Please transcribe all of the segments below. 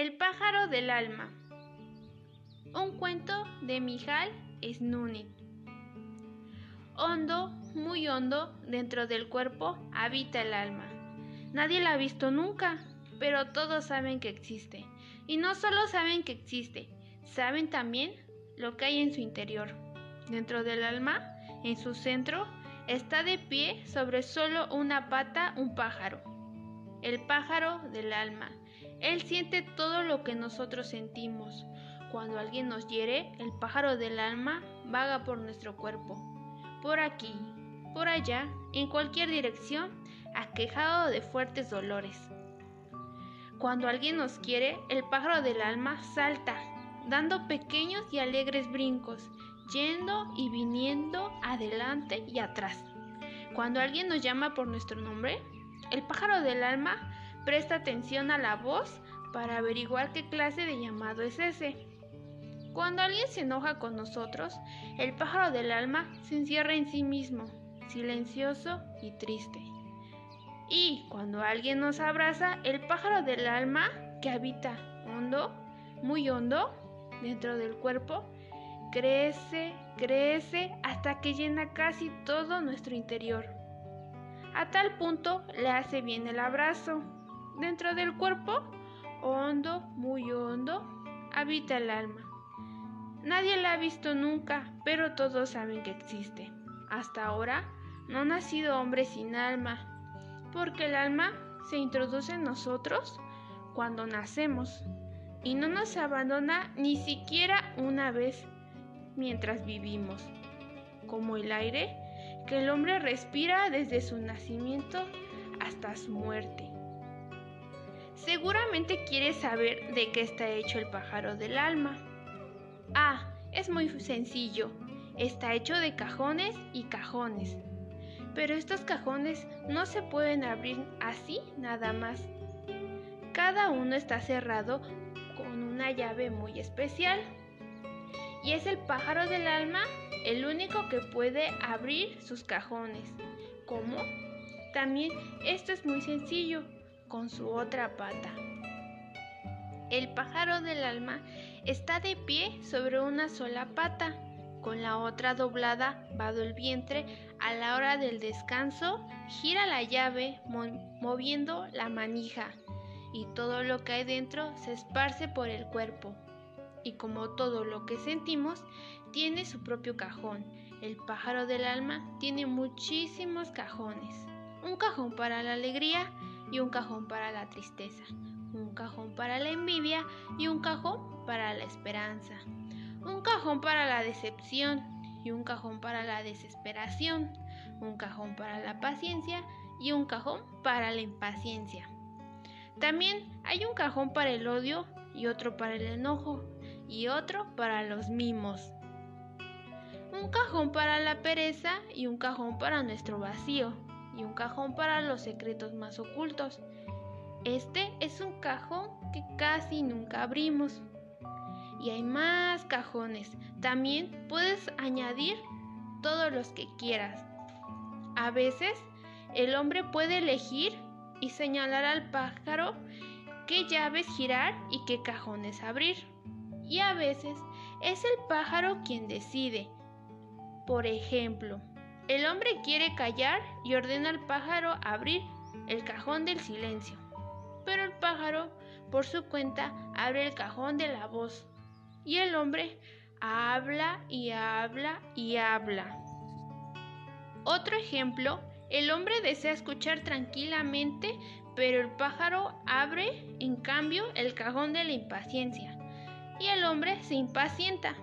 El pájaro del alma. Un cuento de Mijal Snunin. Hondo, muy hondo, dentro del cuerpo habita el alma. Nadie la ha visto nunca, pero todos saben que existe. Y no solo saben que existe, saben también lo que hay en su interior. Dentro del alma, en su centro, está de pie sobre solo una pata un pájaro. El pájaro del alma. Él siente todo lo que nosotros sentimos. Cuando alguien nos hiere, el pájaro del alma vaga por nuestro cuerpo. Por aquí, por allá, en cualquier dirección, aquejado de fuertes dolores. Cuando alguien nos quiere, el pájaro del alma salta, dando pequeños y alegres brincos, yendo y viniendo adelante y atrás. Cuando alguien nos llama por nuestro nombre, el pájaro del alma presta atención a la voz para averiguar qué clase de llamado es ese. Cuando alguien se enoja con nosotros, el pájaro del alma se encierra en sí mismo, silencioso y triste. Y cuando alguien nos abraza, el pájaro del alma, que habita hondo, muy hondo, dentro del cuerpo, crece, crece hasta que llena casi todo nuestro interior. A tal punto le hace bien el abrazo. Dentro del cuerpo, hondo, muy hondo, habita el alma. Nadie la ha visto nunca, pero todos saben que existe. Hasta ahora no ha nacido hombre sin alma, porque el alma se introduce en nosotros cuando nacemos y no nos abandona ni siquiera una vez mientras vivimos, como el aire que el hombre respira desde su nacimiento hasta su muerte. Seguramente quieres saber de qué está hecho el pájaro del alma. Ah, es muy sencillo. Está hecho de cajones y cajones. Pero estos cajones no se pueden abrir así nada más. Cada uno está cerrado con una llave muy especial. Y es el pájaro del alma el único que puede abrir sus cajones. ¿Cómo? También esto es muy sencillo, con su otra pata. El pájaro del alma está de pie sobre una sola pata, con la otra doblada bajo el vientre. A la hora del descanso, gira la llave moviendo la manija y todo lo que hay dentro se esparce por el cuerpo y como todo lo que sentimos, tiene su propio cajón. El pájaro del alma tiene muchísimos cajones. Un cajón para la alegría y un cajón para la tristeza. Un cajón para la envidia y un cajón para la esperanza. Un cajón para la decepción y un cajón para la desesperación. Un cajón para la paciencia y un cajón para la impaciencia. También hay un cajón para el odio y otro para el enojo y otro para los mimos. Un cajón para la pereza y un cajón para nuestro vacío y un cajón para los secretos más ocultos. Este es un cajón que casi nunca abrimos. Y hay más cajones. También puedes añadir todos los que quieras. A veces el hombre puede elegir y señalar al pájaro qué llaves girar y qué cajones abrir y a veces es el pájaro quien decide. Por ejemplo, el hombre quiere callar y ordena al pájaro abrir el cajón del silencio, pero el pájaro, por su cuenta, abre el cajón de la voz y el hombre habla y habla y habla. Otro ejemplo, el hombre desea escuchar tranquilamente, pero el pájaro abre, en cambio, el cajón de la impaciencia y el hombre se impacienta.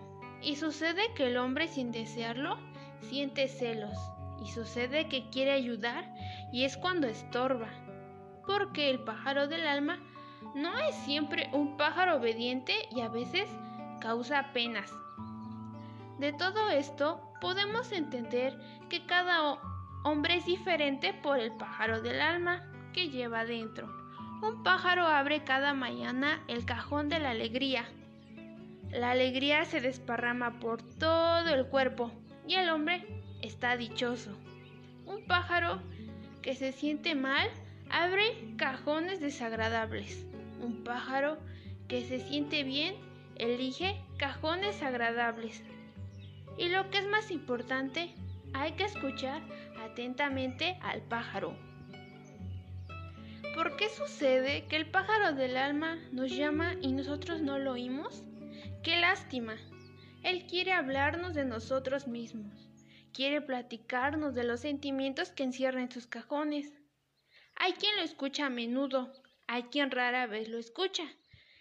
Y sucede que el hombre sin desearlo siente celos y sucede que quiere ayudar y es cuando estorba. Porque el pájaro del alma no es siempre un pájaro obediente y a veces causa penas. De todo esto podemos entender que cada hombre es diferente por el pájaro del alma que lleva dentro. Un pájaro abre cada mañana el cajón de la alegría la alegría se desparrama por todo el cuerpo y el hombre está dichoso. Un pájaro que se siente mal abre cajones desagradables. Un pájaro que se siente bien, elige cajones agradables. Y lo que es más importante, hay que escuchar atentamente al pájaro. ¿Por qué sucede que el pájaro del alma nos llama y nosotros no lo oímos? ¡Qué lástima! Él quiere hablarnos de nosotros mismos, quiere platicarnos de los sentimientos que encierra en sus cajones. Hay quien lo escucha a menudo, hay quien rara vez lo escucha,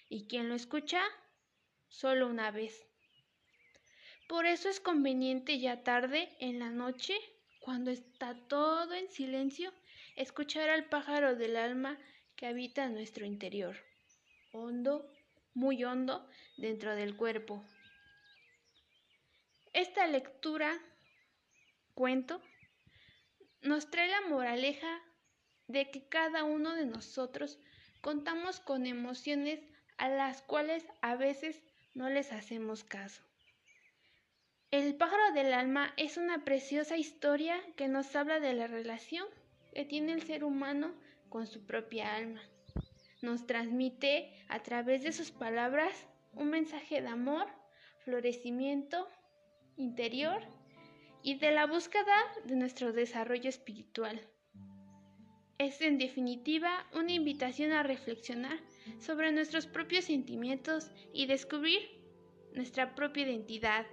y quien lo escucha solo una vez. Por eso es conveniente ya tarde, en la noche, cuando está todo en silencio, escuchar al pájaro del alma que habita en nuestro interior, hondo, muy hondo, dentro del cuerpo. Esta lectura, cuento, nos trae la moraleja de que cada uno de nosotros contamos con emociones a las cuales a veces no les hacemos caso. El pájaro del alma es una preciosa historia que nos habla de la relación que tiene el ser humano con su propia alma. Nos transmite a través de sus palabras un mensaje de amor, florecimiento interior y de la búsqueda de nuestro desarrollo espiritual. Es en definitiva una invitación a reflexionar sobre nuestros propios sentimientos y descubrir nuestra propia identidad.